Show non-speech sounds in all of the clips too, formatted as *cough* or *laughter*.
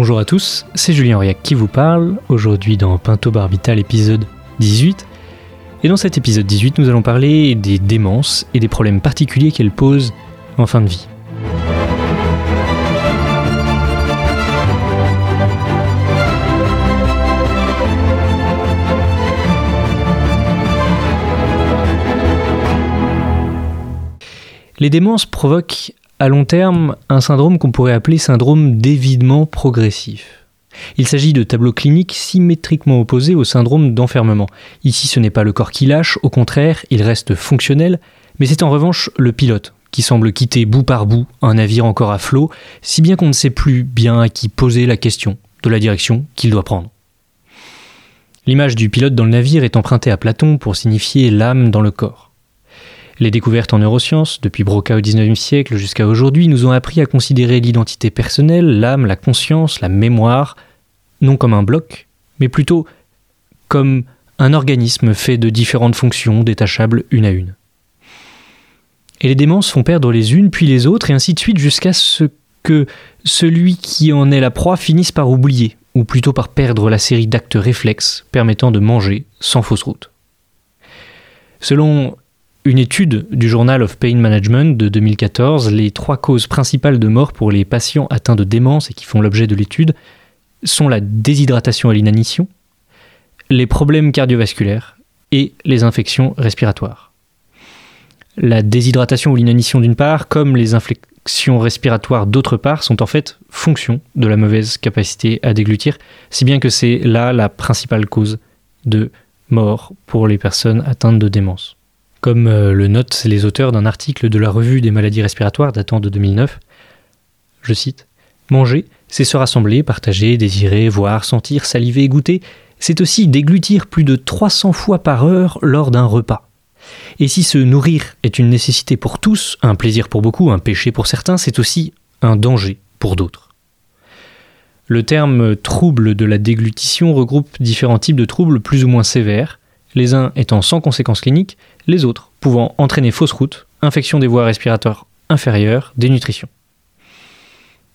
Bonjour à tous, c'est Julien Auriac qui vous parle, aujourd'hui dans Pinto Barbital épisode 18. Et dans cet épisode 18, nous allons parler des démences et des problèmes particuliers qu'elles posent en fin de vie. Les démences provoquent à long terme un syndrome qu'on pourrait appeler syndrome d'évidement progressif. Il s'agit de tableaux cliniques symétriquement opposés au syndrome d'enfermement. Ici, ce n'est pas le corps qui lâche, au contraire, il reste fonctionnel, mais c'est en revanche le pilote qui semble quitter bout par bout un navire encore à flot, si bien qu'on ne sait plus bien à qui poser la question de la direction qu'il doit prendre. L'image du pilote dans le navire est empruntée à Platon pour signifier l'âme dans le corps. Les découvertes en neurosciences, depuis Broca au XIXe siècle jusqu'à aujourd'hui, nous ont appris à considérer l'identité personnelle, l'âme, la conscience, la mémoire, non comme un bloc, mais plutôt comme un organisme fait de différentes fonctions détachables une à une. Et les démences font perdre les unes puis les autres, et ainsi de suite jusqu'à ce que celui qui en est la proie finisse par oublier, ou plutôt par perdre la série d'actes réflexes permettant de manger sans fausse route. Selon une étude du Journal of Pain Management de 2014, les trois causes principales de mort pour les patients atteints de démence et qui font l'objet de l'étude sont la déshydratation et l'inanition, les problèmes cardiovasculaires et les infections respiratoires. La déshydratation ou l'inanition d'une part, comme les infections respiratoires d'autre part, sont en fait fonction de la mauvaise capacité à déglutir, si bien que c'est là la principale cause de mort pour les personnes atteintes de démence comme euh, le notent les auteurs d'un article de la Revue des maladies respiratoires datant de 2009. Je cite Manger, c'est se rassembler, partager, désirer, voir, sentir, saliver, goûter. C'est aussi déglutir plus de 300 fois par heure lors d'un repas. Et si se nourrir est une nécessité pour tous, un plaisir pour beaucoup, un péché pour certains, c'est aussi un danger pour d'autres. Le terme trouble de la déglutition regroupe différents types de troubles plus ou moins sévères, les uns étant sans conséquences cliniques, les autres pouvant entraîner fausse route, infection des voies respiratoires inférieures, dénutrition.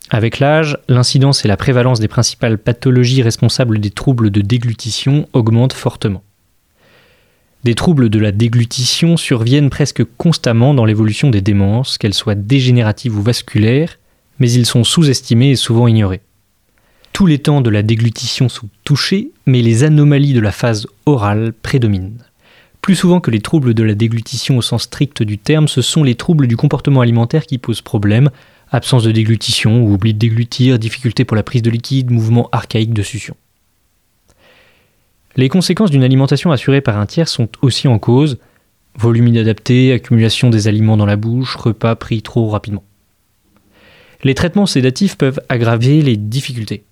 Avec l'âge, l'incidence et la prévalence des principales pathologies responsables des troubles de déglutition augmentent fortement. Des troubles de la déglutition surviennent presque constamment dans l'évolution des démences, qu'elles soient dégénératives ou vasculaires, mais ils sont sous-estimés et souvent ignorés. Tous les temps de la déglutition sont touchés, mais les anomalies de la phase orale prédominent. Plus souvent que les troubles de la déglutition au sens strict du terme, ce sont les troubles du comportement alimentaire qui posent problème, absence de déglutition ou oubli de déglutir, difficulté pour la prise de liquide, mouvement archaïque de succion. Les conséquences d'une alimentation assurée par un tiers sont aussi en cause, volume inadapté, accumulation des aliments dans la bouche, repas pris trop rapidement. Les traitements sédatifs peuvent aggraver les difficultés.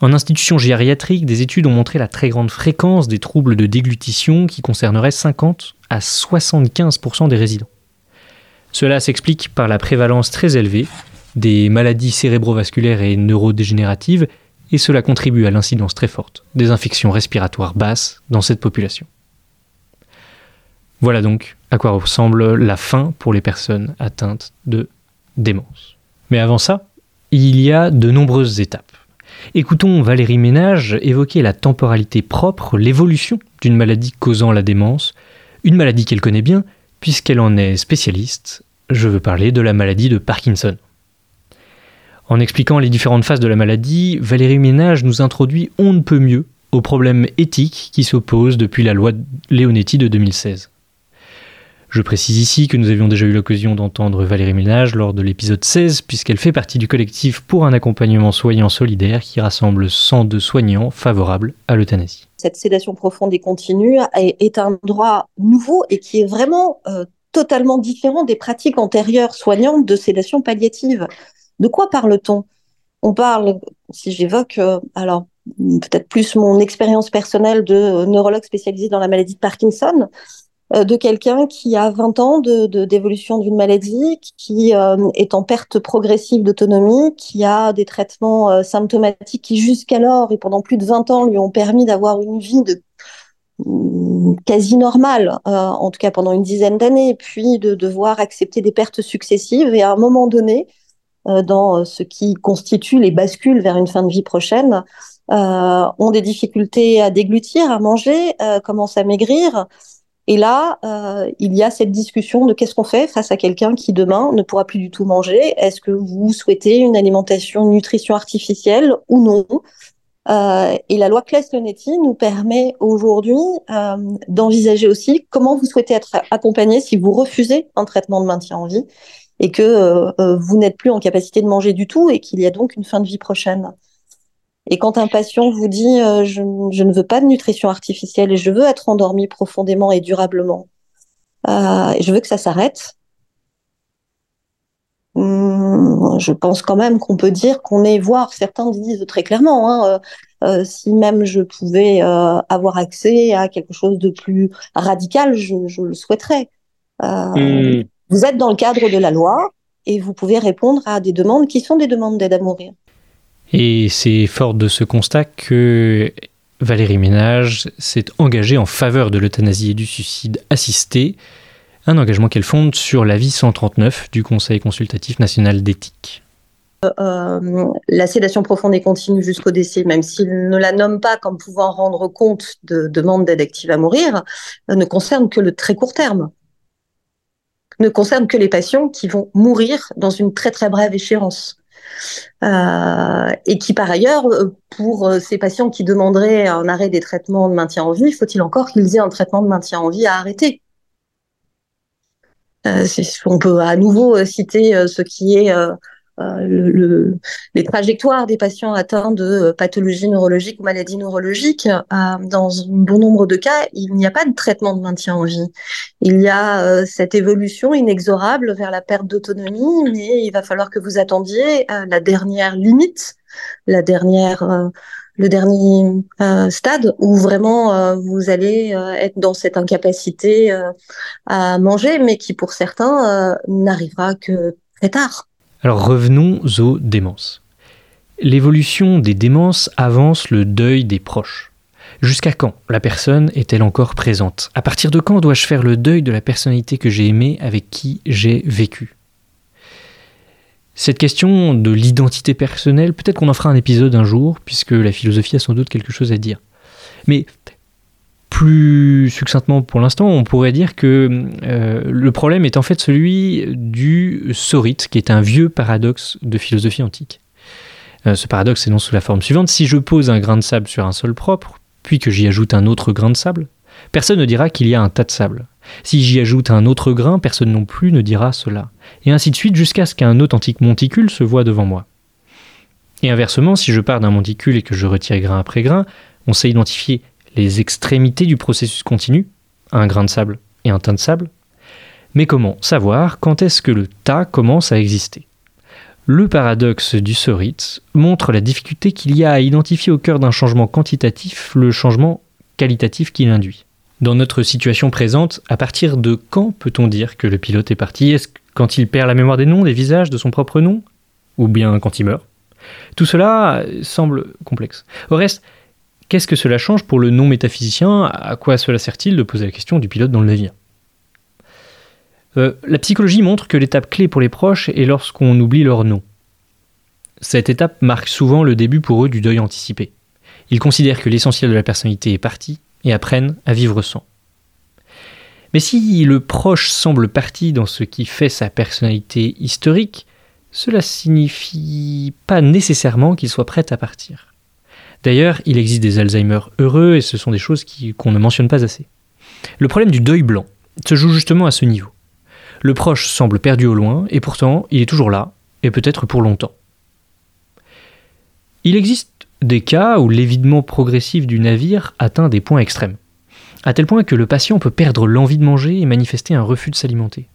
En institution gériatrique, des études ont montré la très grande fréquence des troubles de déglutition qui concerneraient 50 à 75% des résidents. Cela s'explique par la prévalence très élevée des maladies cérébrovasculaires et neurodégénératives et cela contribue à l'incidence très forte des infections respiratoires basses dans cette population. Voilà donc à quoi ressemble la fin pour les personnes atteintes de démence. Mais avant ça, il y a de nombreuses étapes. Écoutons Valérie Ménage évoquer la temporalité propre, l'évolution d'une maladie causant la démence, une maladie qu'elle connaît bien puisqu'elle en est spécialiste. Je veux parler de la maladie de Parkinson. En expliquant les différentes phases de la maladie, Valérie Ménage nous introduit on ne peut mieux aux problèmes éthiques qui s'opposent depuis la loi Leonetti de 2016. Je précise ici que nous avions déjà eu l'occasion d'entendre Valérie Ménage lors de l'épisode 16, puisqu'elle fait partie du collectif pour un accompagnement soignant solidaire qui rassemble 102 soignants favorables à l'euthanasie. Cette sédation profonde et continue est un droit nouveau et qui est vraiment euh, totalement différent des pratiques antérieures soignantes de sédation palliative. De quoi parle-t-on? On parle, si j'évoque, euh, alors peut-être plus mon expérience personnelle de neurologue spécialisé dans la maladie de Parkinson, de quelqu'un qui a 20 ans d'évolution d'une maladie, qui euh, est en perte progressive d'autonomie, qui a des traitements euh, symptomatiques qui jusqu'alors et pendant plus de 20 ans lui ont permis d'avoir une vie mm, quasi normale, en tout cas pendant une dizaine d'années, puis de devoir accepter des pertes successives et à un moment donné, dans ce qui constitue les bascules vers une fin de vie prochaine, ont des difficultés à déglutir, à manger, commencent à maigrir. Et là, il y a cette discussion de qu'est-ce qu'on fait face à quelqu'un qui demain ne pourra plus du tout manger. Est-ce que vous souhaitez une alimentation nutrition artificielle ou non? Euh, et la loi Claes-Leonetti nous permet aujourd'hui euh, d'envisager aussi comment vous souhaitez être accompagné si vous refusez un traitement de maintien en vie et que euh, vous n'êtes plus en capacité de manger du tout et qu'il y a donc une fin de vie prochaine. Et quand un patient vous dit je, je, ne veux pas de nutrition artificielle et je veux être endormi profondément et durablement, et je veux que ça s'arrête, Hum, je pense quand même qu'on peut dire qu'on est, voire certains disent très clairement, hein, euh, euh, si même je pouvais euh, avoir accès à quelque chose de plus radical, je, le souhaiterais. Hum. Vous êtes dans le cadre de la loi et vous pouvez répondre à des demandes qui sont des demandes d'aide à mourir. Et c'est fort de ce constat que Valérie Ménage s'est engagée en faveur de l'euthanasie et du suicide assisté un engagement qu'elle fonde sur l'avis 139 du Conseil consultatif national d'éthique. Euh, euh, la sédation profonde et continue jusqu'au décès, même s'il ne la nomme pas comme pouvant rendre compte de demandes d'aide active à mourir, euh, ne concerne que le très court terme, ne concerne que les patients qui vont mourir dans une très très brève échéance. Et qui par ailleurs, pour ces patients qui demanderaient un arrêt des traitements de maintien en vie, faut-il encore qu'ils aient un traitement de maintien en vie à arrêter? Euh, on peut à nouveau euh, citer euh, ce qui est le, les trajectoires des patients atteints de pathologies neurologiques ou maladies neurologiques, dans un bon nombre de cas, il n'y a pas de traitement de maintien en vie. Il y a cette évolution inexorable vers la perte d'autonomie, mais il va falloir que vous attendiez la dernière limite, la dernière le dernier euh, stade où vraiment euh, vous allez euh, être dans cette incapacité à manger, mais qui pour certains n'arrivera que très tard. Alors revenons aux démences. L'évolution des démences avance le deuil des proches. Jusqu'à quand la personne est-elle encore présente? À partir de quand dois-je faire le deuil de la personnalité que j'ai aimée, avec qui j'ai vécu? Cette question de l'identité personnelle, peut-être qu'on en fera un épisode un jour, puisque la philosophie a sans doute quelque chose à dire. Mais plus succinctement pour l'instant, on pourrait dire que euh, le problème est en fait celui du sorite, qui est un vieux paradoxe de philosophie antique. Euh, ce paradoxe est non sous la forme suivante. Si je pose un grain de sable sur un sol propre, puis que j'y ajoute un autre grain de sable, personne ne dira qu'il y a un tas de sable. Si j'y ajoute un autre grain, personne non plus ne dira cela. Et ainsi de suite jusqu'à ce qu'un authentique monticule se voie devant moi. Et inversement, si je pars d'un monticule et que je retire grain après grain, on sait identifier les extrémités du processus continu, un grain de sable et un tas de sable. Mais comment savoir quand est-ce que le tas commence à exister? Le paradoxe du Sorit montre la difficulté qu'il y a à identifier au cœur d'un changement quantitatif le changement qualitatif qu'il induit. Dans notre situation présente, à partir de quand peut-on dire que le pilote est parti? Est-ce quand il perd la mémoire des noms, des visages, de son propre nom? Ou bien quand il meurt? Tout cela semble complexe. Au reste, qu'est-ce que cela change pour le non-métaphysicien? À quoi cela sert-il de poser la question du pilote dans le navire? Euh, La psychologie montre que l'étape clé pour les proches est lorsqu'on oublie leur nom. Cette étape marque souvent le début pour eux du deuil anticipé. Ils considèrent que l'essentiel de la personnalité est parti et apprennent à vivre sans. Mais si le proche semble parti dans ce qui fait sa personnalité historique, cela signifie pas nécessairement qu'il soit prêt à partir. D'ailleurs, il existe des Alzheimer heureux et ce sont des choses qu'on ne mentionne pas assez. Le problème du deuil blanc se joue justement à ce niveau. Le proche semble perdu au loin et pourtant il est toujours là, et peut-être pour longtemps. Il existe des cas où l'évidement progressif du navire atteint des points extrêmes, à tel point que le patient peut perdre l'envie de manger et manifester un refus de s'alimenter.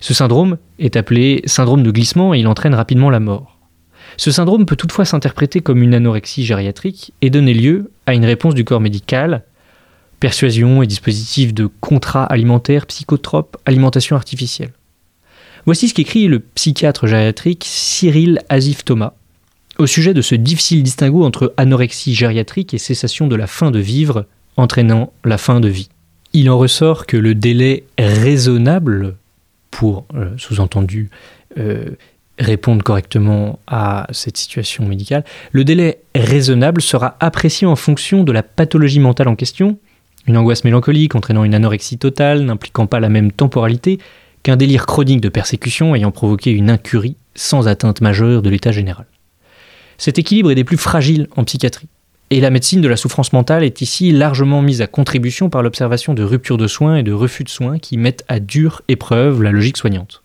Ce syndrome est appelé syndrome de glissement et il entraîne rapidement la mort. Ce syndrome peut toutefois s'interpréter comme une anorexie gériatrique et donner lieu à une réponse du corps médical, persuasion et dispositif de contrat alimentaire, psychotrope, alimentation artificielle. Voici ce qu'écrit le psychiatre gériatrique Cyril Azif Thomas au sujet de ce difficile distinguo entre anorexie gériatrique et cessation de la fin de vivre, entraînant la fin de vie. Il en ressort que le délai raisonnable pour, euh, sous-entendu, euh, répondent correctement à cette situation médicale, le délai raisonnable sera apprécié en fonction de la pathologie mentale en question, une angoisse mélancolique entraînant une anorexie totale n'impliquant pas la même temporalité qu'un délire chronique de persécution ayant provoqué une incurie sans atteinte majeure de l'état général. Cet équilibre est des plus fragiles en psychiatrie, et la médecine de la souffrance mentale est ici largement mise à contribution par l'observation de ruptures de soins et de refus de soins qui mettent à dure épreuve la logique soignante.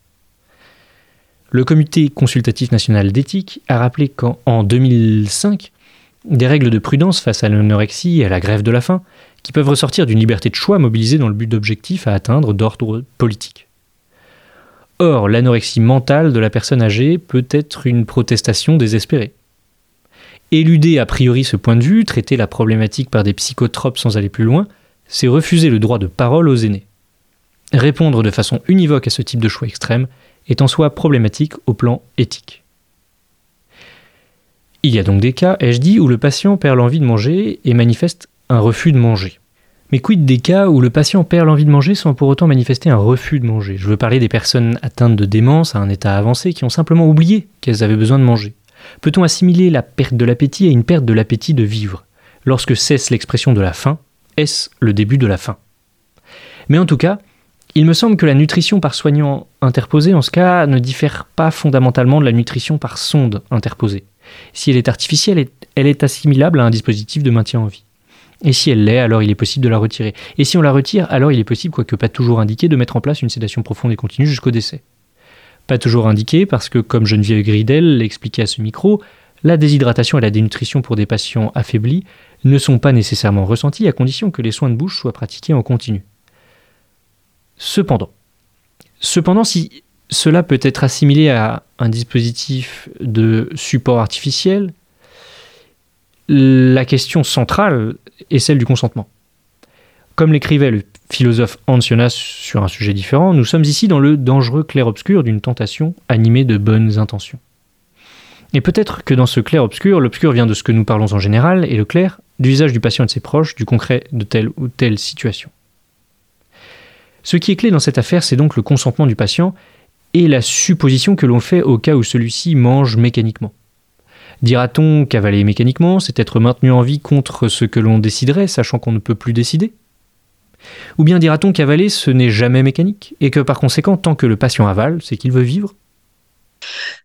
Le Comité consultatif national d'éthique a rappelé qu'en 2005, des règles de prudence face à l'anorexie et à la grève de la faim, qui peuvent ressortir d'une liberté de choix mobilisée dans le but d'objectifs à atteindre d'ordre politique. Or, l'anorexie mentale de la personne âgée peut être une protestation désespérée. Éluder a priori ce point de vue, traiter la problématique par des psychotropes sans aller plus loin, c'est refuser le droit de parole aux aînés. Répondre de façon univoque à ce type de choix extrême est en soi problématique au plan éthique. Il y a donc des cas, ai-je dit, où le patient perd l'envie de manger et manifeste un refus de manger. Mais quid des cas où le patient perd l'envie de manger sans pour autant manifester un refus de manger? Je veux parler des personnes atteintes de démence à un état avancé qui ont simplement oublié qu'elles avaient besoin de manger. Peut-on assimiler la perte de l'appétit à une perte de l'appétit de vivre? Lorsque cesse l'expression de la faim, est-ce le début de la faim? Mais en tout cas, il me semble que la nutrition par soignant interposé en ce cas ne diffère pas fondamentalement de la nutrition par sonde interposée. Si elle est artificielle, elle est assimilable à un dispositif de maintien en vie. Et si elle l'est, alors il est possible de la retirer. Et si on la retire, alors il est possible, quoique pas toujours indiqué, de mettre en place une sédation profonde et continue jusqu'au décès. Pas toujours indiqué parce que, comme Geneviève Gridel l'expliquait à ce micro, la déshydratation et la dénutrition pour des patients affaiblis ne sont pas nécessairement ressenties à condition que les soins de bouche soient pratiqués en continu. Cependant, cependant, si cela peut être assimilé à un dispositif de support artificiel, la question centrale est celle du consentement. Comme l'écrivait le philosophe Hans sur un sujet différent, nous sommes ici dans le dangereux clair-obscur d'une tentation animée de bonnes intentions. Et peut-être que dans ce clair-obscur, l'obscur vient de ce que nous parlons en général, et le clair, du visage du patient et de ses proches, du concret de telle ou telle situation. Ce qui est clé dans cette affaire, c'est donc le consentement du patient et la supposition que l'on fait au cas où celui-ci mange mécaniquement. Dira-t-on qu'avaler mécaniquement, c'est être maintenu en vie contre ce que l'on déciderait, sachant qu'on ne peut plus décider? Ou bien dira-t-on qu'avaler, ce n'est jamais mécanique, et que par conséquent, tant que le patient avale, c'est qu'il veut vivre?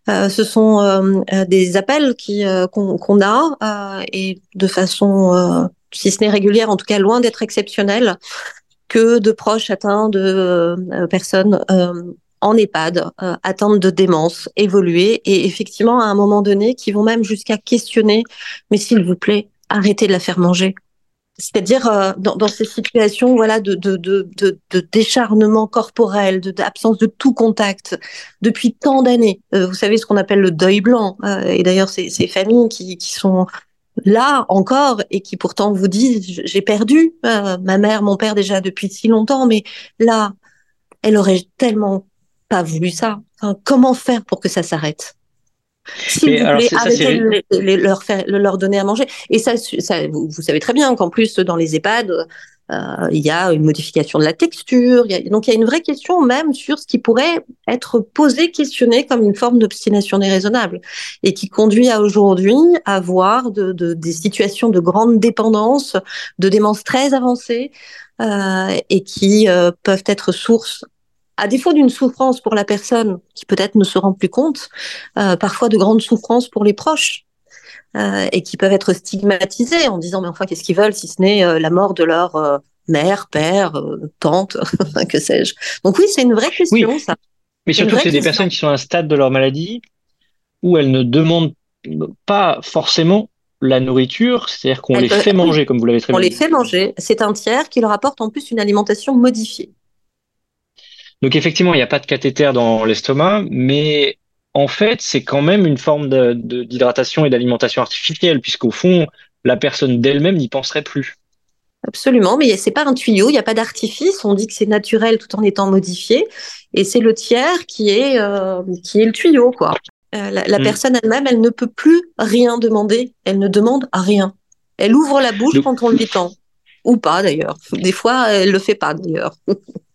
Euh, ce sont euh, euh, des appels qui qu'on a et de façon, si ce n'est régulière, en tout cas loin d'être exceptionnelle, que de proches atteints de personnes en EHPAD, euh, attente de démence, évoluer, et effectivement, à un moment donné, qui vont même jusqu'à questionner, mais s'il vous plaît, arrêtez de la faire manger. C'est-à-dire euh, dans, ces situations voilà de, de, de, de, décharnement corporel, d'absence de, tout contact depuis tant d'années. Euh, vous savez ce qu'on appelle le deuil blanc. Euh, et d'ailleurs, ces, familles qui sont là encore et qui pourtant vous disent j'ai perdu ma mère, mon père déjà depuis si longtemps, mais là, elle aurait tellement pas voulu ça. comment faire pour que ça s'arrête? S'il vous plaît, arrêtez de leur, faire, leur donner à manger. Et ça, ça vous, savez très bien qu'en plus, dans les EHPAD, euh, il y a une modification de la texture. Y a, donc, il y a une vraie question même sur ce qui pourrait être posé, questionné comme une forme d'obstination déraisonnable et qui conduit à aujourd'hui à voir de, de, des situations de grande dépendance, de démence très avancée euh, et qui euh, peuvent être source à défaut d'une souffrance pour la personne qui peut-être ne se rend plus compte, euh, parfois de grandes souffrances pour les proches. Euh, et qui peuvent être stigmatisés en disant mais enfin qu'est-ce qu'ils veulent si ce n'est euh, la mort de leur euh, mère, père, tante, *laughs* que sais-je. Donc oui, c'est une vraie question ça. Mais surtout c'est des personnes qui sont à un stade de leur maladie où elles ne demandent pas forcément la nourriture, c'est-à-dire qu'on les fait manger, comme vous l'avez très bien dit. On les fait manger. C'est un tiers qui leur apporte en plus une alimentation modifiée. Donc effectivement, il n'y a pas de cathéter dans l'estomac, mais en fait, c'est quand même une forme d'hydratation et d'alimentation artificielle, puisqu'au fond, la personne d'elle-même n'y penserait plus. Absolument, mais c'est pas un tuyau, il n'y a pas d'artifice. On dit que c'est naturel tout en étant modifié, et c'est le tiers qui est euh, qui est le tuyau, quoi. Euh, la, mm. personne elle-même, elle ne peut plus rien demander. Elle ne demande rien. Elle ouvre la bouche quand on lui tend, ou pas d'ailleurs. Des fois, elle le fait pas d'ailleurs. *laughs*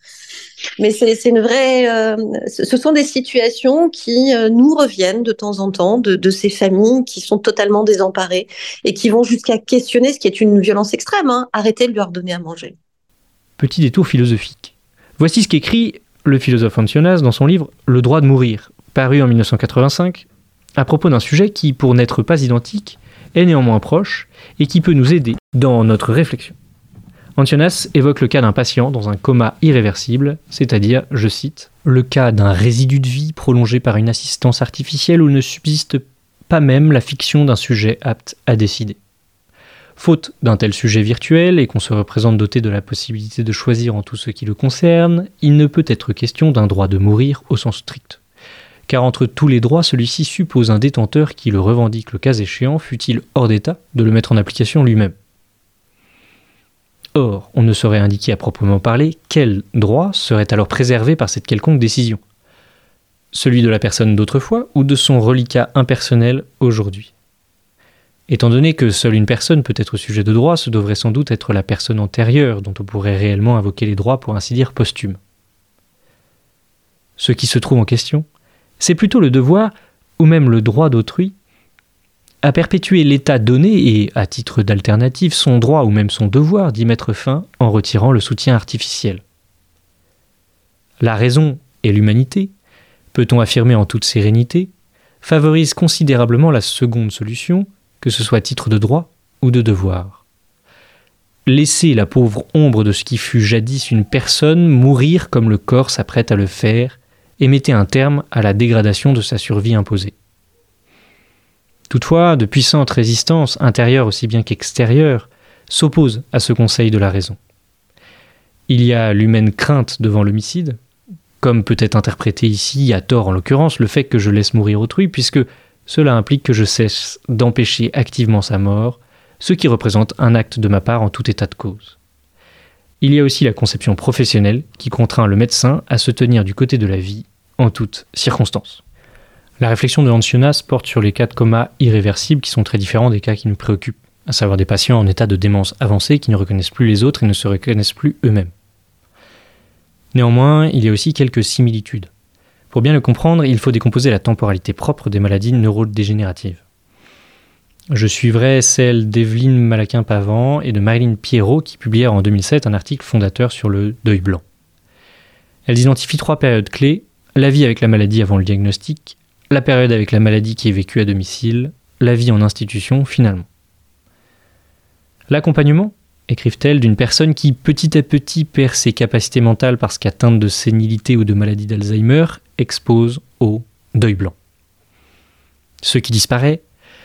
Mais c'est une vraie. Euh, ce sont des situations qui euh, nous reviennent de temps en temps de, ces familles qui sont totalement désemparées et qui vont jusqu'à questionner ce qui est une violence extrême. Hein, arrêter de leur donner à manger. Petit détour philosophique. Voici ce qu'écrit le philosophe Ancionas dans son livre Le droit de mourir, paru en 1985, à propos d'un sujet qui, pour n'être pas identique, est néanmoins proche et qui peut nous aider dans notre réflexion. Antionas évoque le cas d'un patient dans un coma irréversible, c'est-à-dire, je cite, le cas d'un résidu de vie prolongé par une assistance artificielle où ne subsiste pas même la fiction d'un sujet apte à décider. Faute d'un tel sujet virtuel et qu'on se représente doté de la possibilité de choisir en tout ce qui le concerne, il ne peut être question d'un droit de mourir au sens strict. Car entre tous les droits, celui-ci suppose un détenteur qui le revendique le cas échéant, fût-il hors d'état, de le mettre en application lui-même. Or, on ne saurait indiquer à proprement parler quel droit serait alors préservé par cette quelconque décision. Celui de la personne d'autrefois ou de son reliquat impersonnel aujourd'hui. Étant donné que seule une personne peut être sujet de droit, ce devrait sans doute être la personne antérieure dont on pourrait réellement invoquer les droits pour ainsi dire posthumes. Ce qui se trouve en question, c'est plutôt le devoir, ou même le droit d'autrui, à perpétuer l'état donné et, à titre d'alternative, son droit ou même son devoir d'y mettre fin en retirant le soutien artificiel. La raison et l'humanité, peut-on affirmer en toute sérénité, favorisent considérablement la seconde solution, que ce soit titre de droit ou de devoir. Laisser la pauvre ombre de ce qui fut jadis une personne mourir comme le corps s'apprête à le faire, et mettait un terme à la dégradation de sa survie imposée. Toutefois, de puissantes résistances, intérieures aussi bien qu'extérieures, s'opposent à ce conseil de la raison. Il y a l'humaine crainte devant l'homicide, comme peut être interprété ici, à tort en l'occurrence, le fait que je laisse mourir autrui, puisque cela implique que je cesse d'empêcher activement sa mort, ce qui représente un acte de ma part en tout état de cause. Il y a aussi la conception professionnelle qui contraint le médecin à se tenir du côté de la vie en toutes circonstances. La réflexion de Hansionas porte sur les cas de coma irréversibles qui sont très différents des cas qui nous préoccupent, à savoir des patients en état de démence avancée qui ne reconnaissent plus les autres et ne se reconnaissent plus eux-mêmes. Néanmoins, il y a aussi quelques similitudes. Pour bien le comprendre, il faut décomposer la temporalité propre des maladies neurodégénératives. Je suivrai celle d'Evelyne Malaquin-Pavant et de Marilyn Pierrot qui publièrent en 2007 un article fondateur sur le deuil blanc. Elles identifient trois périodes clés la vie avec la maladie avant le diagnostic, la période avec la maladie qui est vécue à domicile, la vie en institution finalement. L'accompagnement, écrivent-elles, d'une personne qui petit à petit perd ses capacités mentales parce qu'atteinte de sénilité ou de maladie d'Alzheimer, expose au deuil blanc. Ce qui disparaît,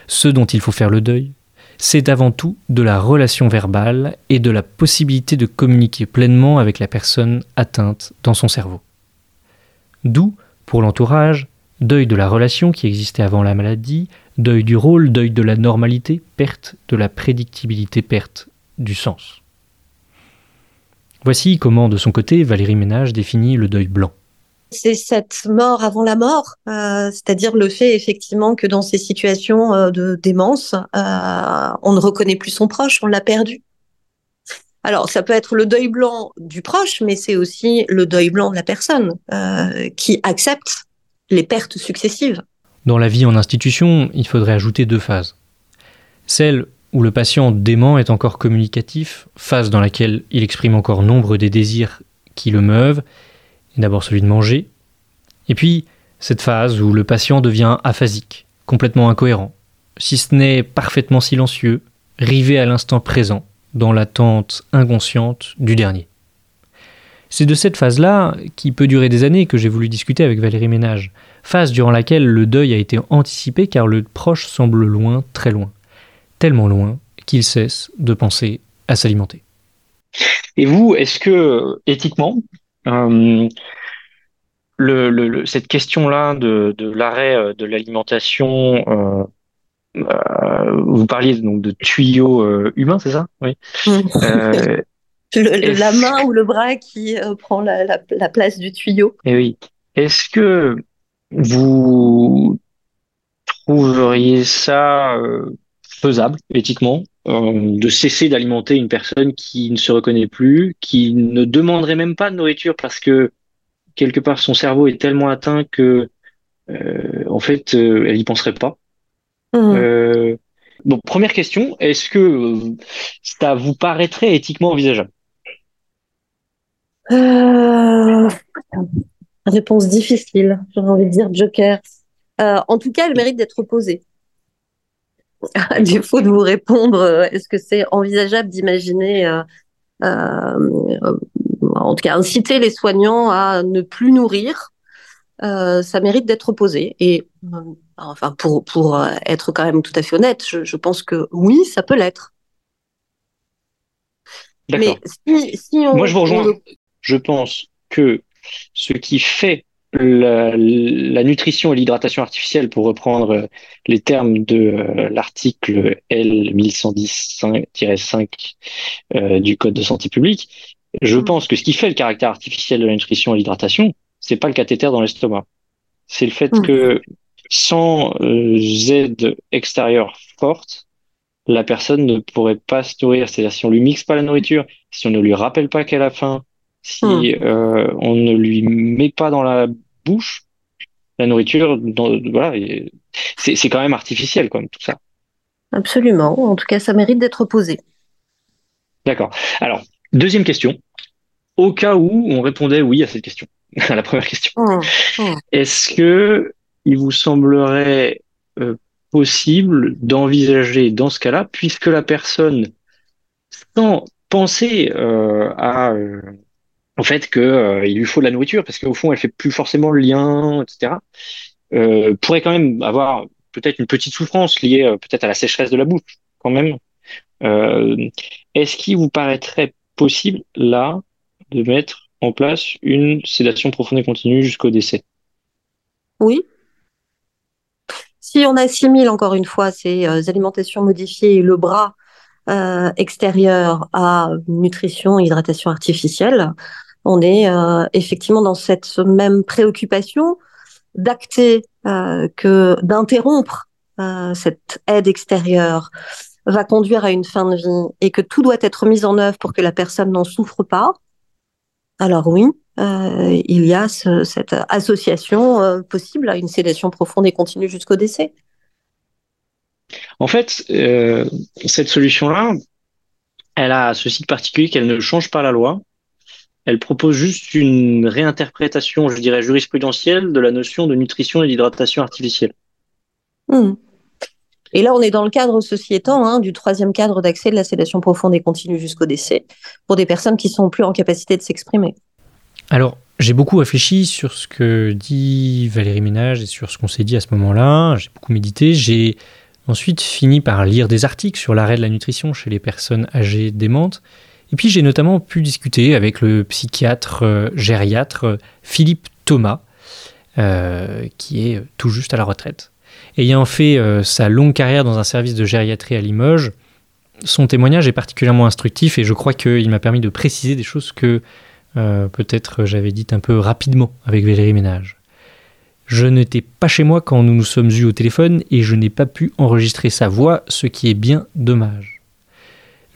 ce dont il faut faire le deuil, c'est avant tout de la relation verbale et de la possibilité de communiquer pleinement avec la personne atteinte dans son cerveau. D'où, pour l'entourage, deuil de la relation qui existait avant la maladie, deuil du rôle, deuil de la normalité, perte de la prédictibilité, perte du sens. Voici comment, de son côté, Valérie Ménage définit le deuil blanc. C'est cette mort avant la mort, euh, c'est-à-dire le fait effectivement que dans ces situations euh, de démence, euh, on ne reconnaît plus son proche, on l'a perdu. Alors, ça peut être le deuil blanc du proche, mais c'est aussi le deuil blanc de la personne qui accepte les pertes successives. Dans la vie en institution, il faudrait ajouter deux phases. Celle où le patient dément est encore communicatif, phase dans laquelle il exprime encore nombre des désirs qui le meuvent, et d'abord celui de manger, et puis cette phase où le patient devient aphasique, complètement incohérent, si ce n'est parfaitement silencieux, rivé à l'instant présent, dans l'attente inconsciente du dernier. C'est de cette phase-là, qui peut durer des années, que j'ai voulu discuter avec Valérie Ménage. Phase durant laquelle le deuil a été anticipé car le proche semble loin, très loin. Tellement loin qu'il cesse de penser à s'alimenter. Et vous, est-ce que éthiquement, euh, cette question-là de, l'arrêt euh, de l'alimentation, euh, vous parliez donc de tuyaux humains, c'est ça? Oui. Mmh. la main ou le bras qui euh, prend la, place du tuyau. Et eh oui. Est-ce que vous trouveriez ça euh, faisable éthiquement euh, de cesser d'alimenter une personne qui ne se reconnaît plus, qui ne demanderait même pas de nourriture parce que quelque part son cerveau est tellement atteint que en fait elle y penserait pas? Mmh. donc première question, est-ce que ça vous paraîtrait éthiquement envisageable? Réponse difficile, j'aurais envie de dire Joker. en tout cas, elle mérite d'être posée. *laughs* à défaut de vous répondre, euh, est-ce que c'est envisageable d'imaginer, euh, euh, en tout cas, inciter les soignants à ne plus nourrir? Ça mérite d'être posé. Et enfin, pour, pour être quand même tout à fait honnête, je, pense que oui, ça peut l'être. Mais si, si on, Moi, je vous rejoins. Je pense que ce qui fait la, nutrition et l'hydratation artificielle, pour reprendre les termes de euh, l'article L 1110-5 euh, du Code de santé publique, je mm. pense que ce qui fait le caractère artificiel de la nutrition et l'hydratation, c'est pas le cathéter dans l'estomac. C'est le fait mm. que sans euh, aide extérieure forte, la personne ne pourrait pas se nourrir. C'est-à-dire si on lui mixe pas la nourriture, si on ne lui rappelle pas qu'elle a faim, si hmm. euh, on ne lui met pas dans la bouche la nourriture, voilà, c'est quand même artificiel, comme tout ça. Absolument. En tout cas, ça mérite d'être posé. D'accord. Alors, deuxième question. Au cas où on répondait oui à cette question, *laughs* à la première question, hmm. Hmm. est-ce que il vous semblerait euh, possible d'envisager dans ce cas-là, puisque la personne, sans penser euh, à au fait que euh, il lui faut de la nourriture parce qu'au fond elle fait plus forcément le lien, etc. Euh, pourrait quand même avoir peut-être une petite souffrance liée euh, peut-être à la sécheresse de la bouche quand même. Euh, Est-ce qu'il vous paraîtrait possible là de mettre en place une sédation profonde et continue jusqu'au décès? Oui. Si on assimile encore une fois ces alimentations modifiées le bras extérieur à nutrition, hydratation artificielle, on est euh, effectivement dans cette même préoccupation d'acter euh, que d'interrompre euh, cette aide extérieure va conduire à une fin de vie et que tout doit être mis en œuvre pour que la personne n'en souffre pas, alors oui, il y a cette association possible à une sédation profonde et continue jusqu'au décès. En fait, cette solution-là, elle a ceci de particulier qu'elle ne change pas la loi, elle propose juste une réinterprétation, je dirais, jurisprudentielle de la notion de nutrition et d'hydratation artificielle. Hmm. Et là, on est dans le cadre, ceci étant, hein, du troisième cadre d'accès de la sédation profonde et continue jusqu'au décès, pour des personnes qui sont plus en capacité de s'exprimer. Alors, j'ai beaucoup réfléchi sur ce que dit Valérie Ménage et sur ce qu'on s'est dit à ce moment-là. J'ai beaucoup médité. J'ai ensuite fini par lire des articles sur l'arrêt de la nutrition chez les personnes âgées démentes. Et puis j'ai notamment pu discuter avec le psychiatre euh, gériatre euh, Philippe Thomas, euh, qui est tout juste à la retraite. Ayant fait sa longue carrière dans un service de gériatrie à Limoges, son témoignage est particulièrement instructif et je crois qu'il m'a permis de préciser des choses que peut-être j'avais dites un peu rapidement avec Valérie Ménage. Je n'étais pas chez moi quand nous nous sommes eus au téléphone et je n'ai pas pu enregistrer sa voix, ce qui est bien dommage.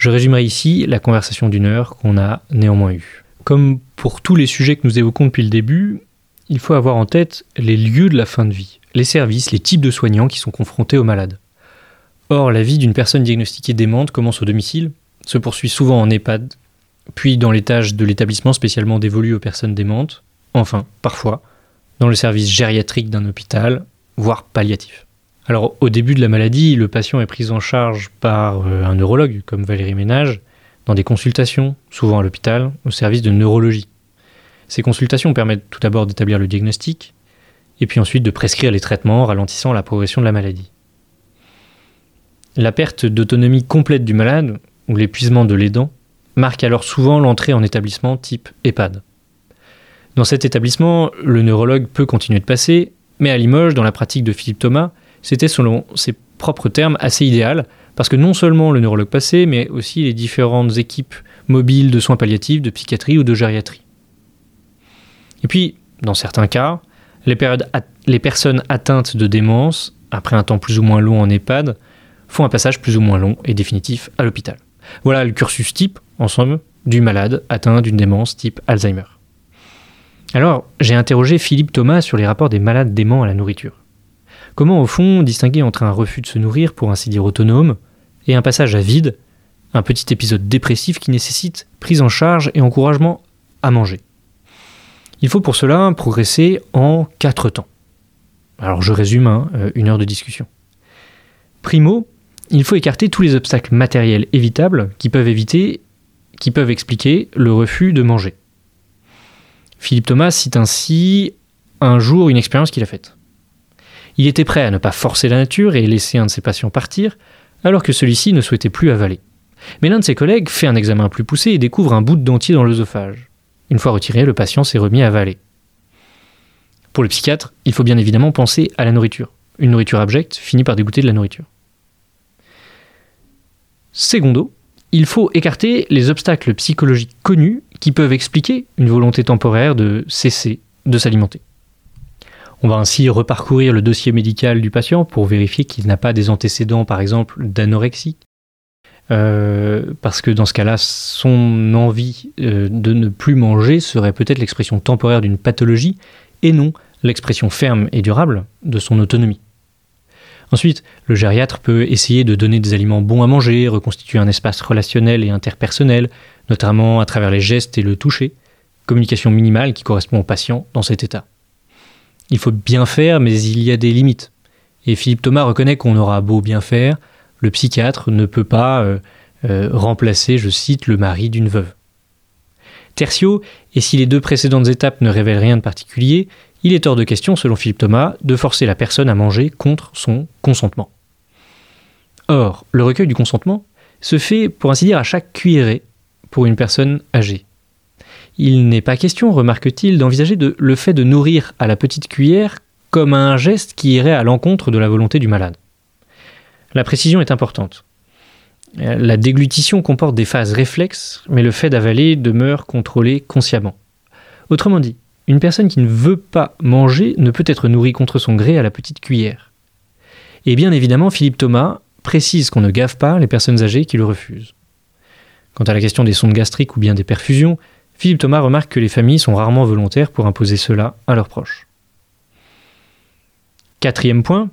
Je résumerai ici la conversation d'une heure qu'on a néanmoins eue. Comme pour tous les sujets que nous évoquons depuis le début, il faut avoir en tête les lieux de la fin de vie, les services, les types de soignants qui sont confrontés aux malades. Or, la vie d'une personne diagnostiquée démente commence au domicile, se poursuit souvent en EHPAD, puis dans l'étage de l'établissement spécialement dévolu aux personnes démentes, enfin, parfois, dans le service gériatrique d'un hôpital, voire palliatif. Alors au début de la maladie, le patient est pris en charge par euh, un neurologue comme Valérie Ménage dans des consultations, souvent à l'hôpital, au service de neurologie. Ces consultations permettent tout d'abord d'établir le diagnostic et puis ensuite de prescrire les traitements ralentissant la progression de la maladie. La perte d'autonomie complète du malade ou l'épuisement de l'aidant marque alors souvent l'entrée en établissement type EHPAD. Dans cet établissement, le neurologue peut continuer de passer, mais à Limoges, dans la pratique de Philippe Thomas, c'était selon ses propres termes assez idéal, parce que non seulement le neurologue passait, mais aussi les différentes équipes mobiles de soins palliatifs, de psychiatrie ou de gériatrie. Et puis, dans certains cas, les, les personnes atteintes de démence, après un temps plus ou moins long en EHPAD, font un passage plus ou moins long et définitif à l'hôpital. Voilà le cursus type, en somme, du malade atteint d'une démence type Alzheimer. Alors, j'ai interrogé Philippe Thomas sur les rapports des malades déments à la nourriture. Comment, au fond, distinguer entre un refus de se nourrir, pour ainsi dire autonome, et un passage à vide, un petit épisode dépressif qui nécessite prise en charge et encouragement à manger? Il faut pour cela progresser en quatre temps. Alors je résume, hein, euh, une heure de discussion. Primo, il faut écarter tous les obstacles matériels évitables qui peuvent éviter, qui peuvent expliquer le refus de manger. Philippe Thomas cite ainsi un jour une expérience qu'il a faite. Il était prêt à ne pas forcer la nature et laisser un de ses patients partir, alors que celui-ci ne souhaitait plus avaler. Mais l'un de ses collègues fait un examen plus poussé et découvre un bout de dentier dans l'œsophage. Une fois retiré, le patient s'est remis à avaler. Pour le psychiatre, il faut bien évidemment penser à la nourriture. Une nourriture abjecte finit par dégoûter de la nourriture. Secondo, il faut écarter les obstacles psychologiques connus qui peuvent expliquer une volonté temporaire de cesser de s'alimenter. On va ainsi reparcourir le dossier médical du patient pour vérifier qu'il n'a pas des antécédents, par exemple, d'anorexie. Euh, parce que dans ce cas-là, son envie euh, de ne plus manger serait peut-être l'expression temporaire d'une pathologie et non l'expression ferme et durable de son autonomie. Ensuite, le gériatre peut essayer de donner des aliments bons à manger, reconstituer un espace relationnel et interpersonnel, notamment à travers les gestes et le toucher, communication minimale qui correspond au patient dans cet état. Il faut bien faire, mais il y a des limites. Et Philippe Thomas reconnaît qu'on aura beau bien faire, le psychiatre ne peut pas euh, euh, remplacer, je cite, le mari d'une veuve. Tertio, et si les deux précédentes étapes ne révèlent rien de particulier, il est hors de question, selon Philippe Thomas, de forcer la personne à manger contre son consentement. Or, le recueil du consentement se fait, pour ainsi dire, à chaque cuillerée pour une personne âgée. Il n'est pas question, remarque-t-il, d'envisager le fait de nourrir à la petite cuillère comme un geste qui irait à l'encontre de la volonté du malade. La précision est importante. La déglutition comporte des phases réflexes, mais le fait d'avaler demeure contrôlé consciemment. Autrement dit, une personne qui ne veut pas manger ne peut être nourrie contre son gré à la petite cuillère. Et bien évidemment, Philippe Thomas précise qu'on ne gave pas les personnes âgées qui le refusent. Quant à la question des sondes gastriques ou bien des perfusions, Philippe Thomas remarque que les familles sont rarement volontaires pour imposer cela à leurs proches. Quatrième point,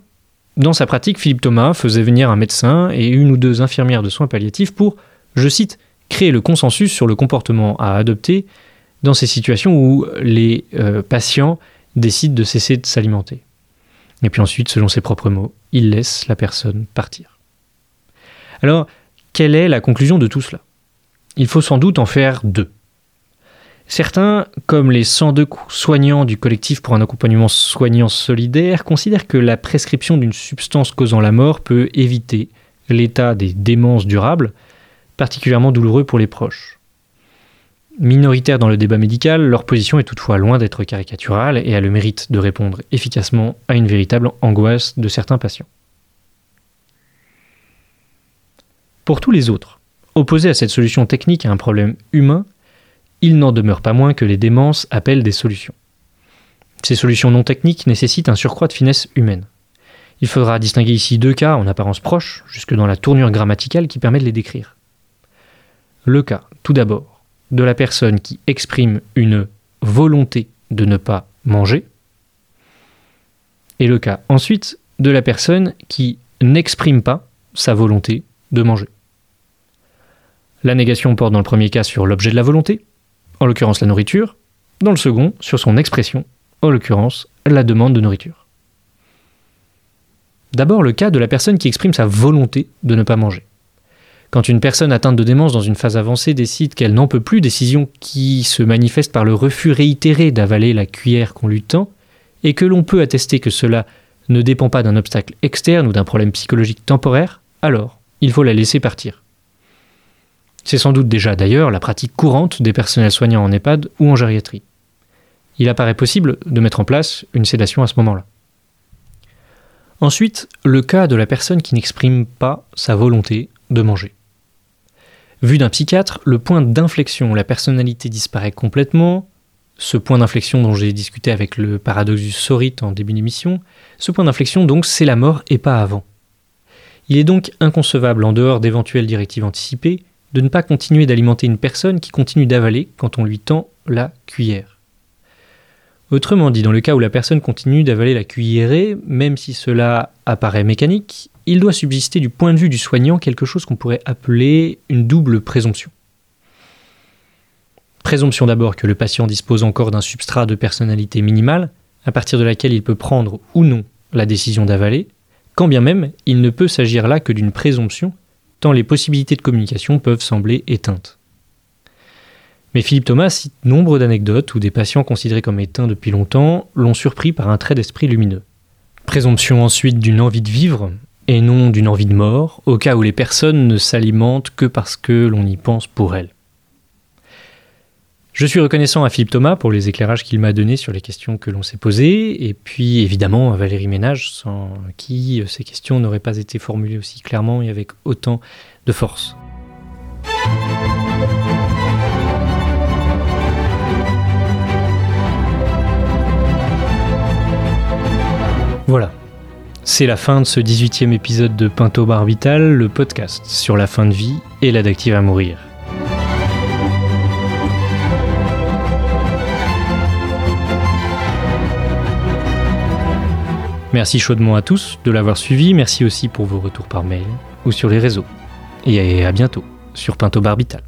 dans sa pratique, Philippe Thomas faisait venir un médecin et une ou deux infirmières de soins palliatifs pour, je cite, créer le consensus sur le comportement à adopter dans ces situations où les euh, patients décident de cesser de s'alimenter. Et puis ensuite, selon ses propres mots, il laisse la personne partir. Alors, quelle est la conclusion de tout cela? Il faut sans doute en faire deux. Certains, comme les 102 soignants du collectif pour un accompagnement soignant solidaire, considèrent que la prescription d'une substance causant la mort peut éviter l'état des démences durables, particulièrement douloureux pour les proches. Minoritaires dans le débat médical, leur position est toutefois loin d'être caricaturale et a le mérite de répondre efficacement à une véritable angoisse de certains patients. Pour tous les autres, opposés à cette solution technique à un problème humain, il n'en demeure pas moins que les démences appellent des solutions. Ces solutions non techniques nécessitent un surcroît de finesse humaine. Il faudra distinguer ici deux cas en apparence proches, jusque dans la tournure grammaticale qui permet de les décrire. Le cas, tout d'abord, de la personne qui exprime une volonté de ne pas manger, et le cas ensuite de la personne qui n'exprime pas sa volonté de manger. La négation porte dans le premier cas sur l'objet de la volonté, en l'occurrence la nourriture, dans le second sur son expression, en l'occurrence la demande de nourriture. D'abord le cas de la personne qui exprime sa volonté de ne pas manger. Quand une personne atteinte de démence dans une phase avancée décide qu'elle n'en peut plus, décision qui se manifeste par le refus réitéré d'avaler la cuillère qu'on lui tend, et que l'on peut attester que cela ne dépend pas d'un obstacle externe ou d'un problème psychologique temporaire, alors il faut la laisser partir. C'est sans doute déjà d'ailleurs la pratique courante des personnels soignants en EHPAD ou en gériatrie. Il apparaît possible de mettre en place une sédation à ce moment-là. Ensuite, le cas de la personne qui n'exprime pas sa volonté de manger. Vu d'un psychiatre, le point d'inflexion, la personnalité disparaît complètement. Ce point d'inflexion dont j'ai discuté avec le paradoxus sorite en début d'émission, ce point d'inflexion donc c'est la mort et pas avant. Il est donc inconcevable en dehors d'éventuelles directives anticipées de ne pas continuer d'alimenter une personne qui continue d'avaler quand on lui tend la cuillère. Autrement dit, dans le cas où la personne continue d'avaler la cuillerée, même si cela apparaît mécanique, il doit subsister du point de vue du soignant quelque chose qu'on pourrait appeler une double présomption. Présomption d'abord que le patient dispose encore d'un substrat de personnalité minimale, à partir de laquelle il peut prendre ou non la décision d'avaler, quand bien même il ne peut s'agir là que d'une présomption, tant les possibilités de communication peuvent sembler éteintes. Mais Philippe Thomas cite nombre d'anecdotes où des patients considérés comme éteints depuis longtemps l'ont surpris par un trait d'esprit lumineux. Présomption ensuite d'une envie de vivre et non d'une envie de mort, au cas où les personnes ne s'alimentent que parce que l'on y pense pour elles. Je suis reconnaissant à Philippe Thomas pour les éclairages qu'il m'a donnés sur les questions que l'on s'est posées, et puis évidemment à Valérie Ménage, sans qui ces questions n'auraient pas été formulées aussi clairement et avec autant de force. Voilà. C'est la fin de ce 18e épisode de Pinto Barbital, le podcast sur la fin de vie et l'adactive à mourir. Merci chaudement à tous de l'avoir suivi, merci aussi pour vos retours par mail ou sur les réseaux. Et à bientôt sur Pinto Barbital.